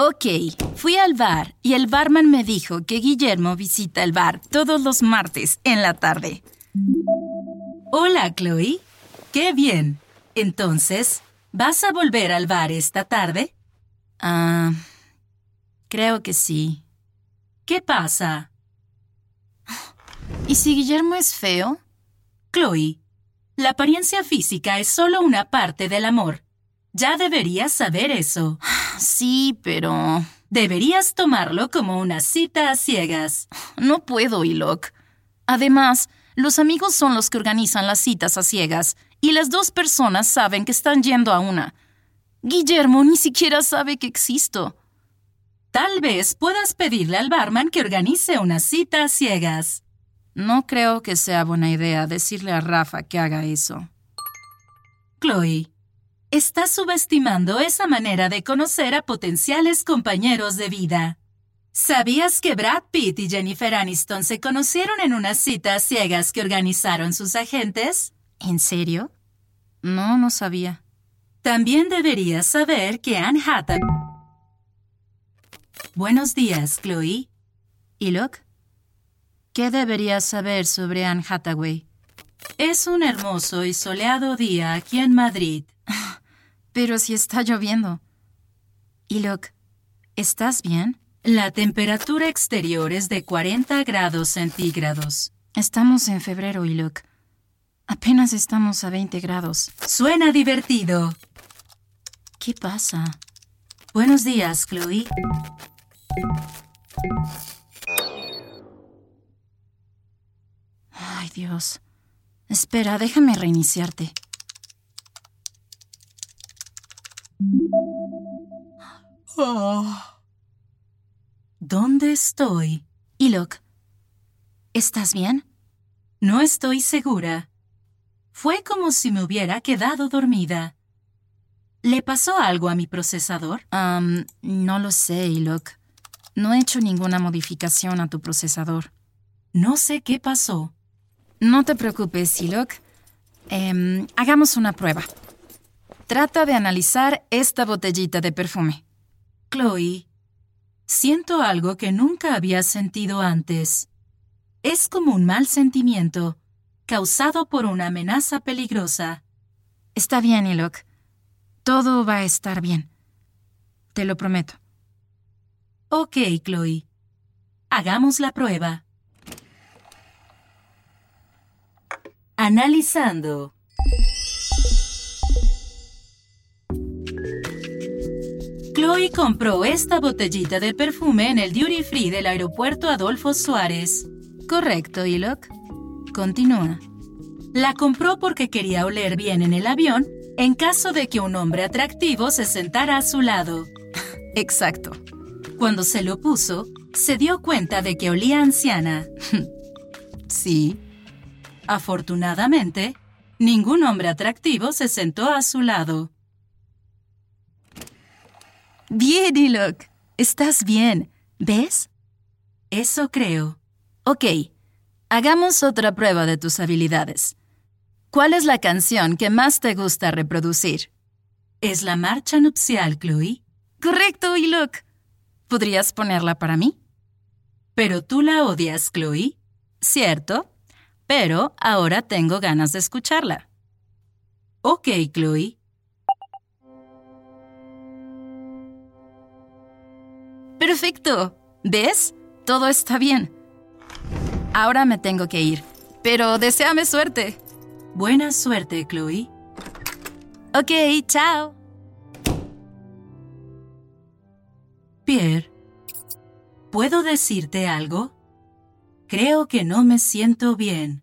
Ok, fui al bar y el barman me dijo que Guillermo visita el bar todos los martes en la tarde. Hola, Chloe. Qué bien. Entonces, ¿vas a volver al bar esta tarde? Ah, creo que sí. ¿Qué pasa? ¿Y si Guillermo es feo? Chloe, la apariencia física es solo una parte del amor. Ya deberías saber eso. Sí, pero... Deberías tomarlo como una cita a ciegas. No puedo, Ilok. Además, los amigos son los que organizan las citas a ciegas, y las dos personas saben que están yendo a una. Guillermo ni siquiera sabe que existo. Tal vez puedas pedirle al barman que organice una cita a ciegas. No creo que sea buena idea decirle a Rafa que haga eso. Chloe, estás subestimando esa manera de conocer a potenciales compañeros de vida. ¿Sabías que Brad Pitt y Jennifer Aniston se conocieron en unas citas ciegas que organizaron sus agentes? ¿En serio? No, no sabía. También deberías saber que Anne Hathaway... Buenos días, Chloe. ¿Y Locke? ¿Qué deberías saber sobre Anne Hathaway? Es un hermoso y soleado día aquí en Madrid. Pero si está lloviendo. ¿Y Locke? ¿Estás bien? La temperatura exterior es de 40 grados centígrados. Estamos en febrero, Ilok. Apenas estamos a 20 grados. Suena divertido. ¿Qué pasa? Buenos días, Chloe. Ay, Dios. Espera, déjame reiniciarte. ¿Dónde estoy? Ilok, ¿estás bien? No estoy segura. Fue como si me hubiera quedado dormida. ¿Le pasó algo a mi procesador? Um, no lo sé, Ilok. No he hecho ninguna modificación a tu procesador. No sé qué pasó. No te preocupes, Ilok. Em, hagamos una prueba. Trata de analizar esta botellita de perfume. Chloe, siento algo que nunca había sentido antes. Es como un mal sentimiento, causado por una amenaza peligrosa. Está bien, Ilok. Todo va a estar bien. Te lo prometo. Ok, Chloe. Hagamos la prueba. Analizando. Chloe compró esta botellita de perfume en el duty free del aeropuerto Adolfo Suárez. Correcto, Ilok. Continúa. La compró porque quería oler bien en el avión en caso de que un hombre atractivo se sentara a su lado. Exacto. Cuando se lo puso, se dio cuenta de que olía anciana. sí. Afortunadamente, ningún hombre atractivo se sentó a su lado. Bien, Ilok. Estás bien. ¿Ves? Eso creo. Ok, hagamos otra prueba de tus habilidades. ¿Cuál es la canción que más te gusta reproducir? Es la marcha nupcial, Chloe. Correcto, Ilok. ¿Podrías ponerla para mí? Pero tú la odias, Chloe. Cierto, pero ahora tengo ganas de escucharla. Ok, Chloe. Perfecto. ¿Ves? Todo está bien. Ahora me tengo que ir, pero deséame suerte. Buena suerte, Chloe. Ok, chao. Pierre, ¿puedo decirte algo? Creo que no me siento bien.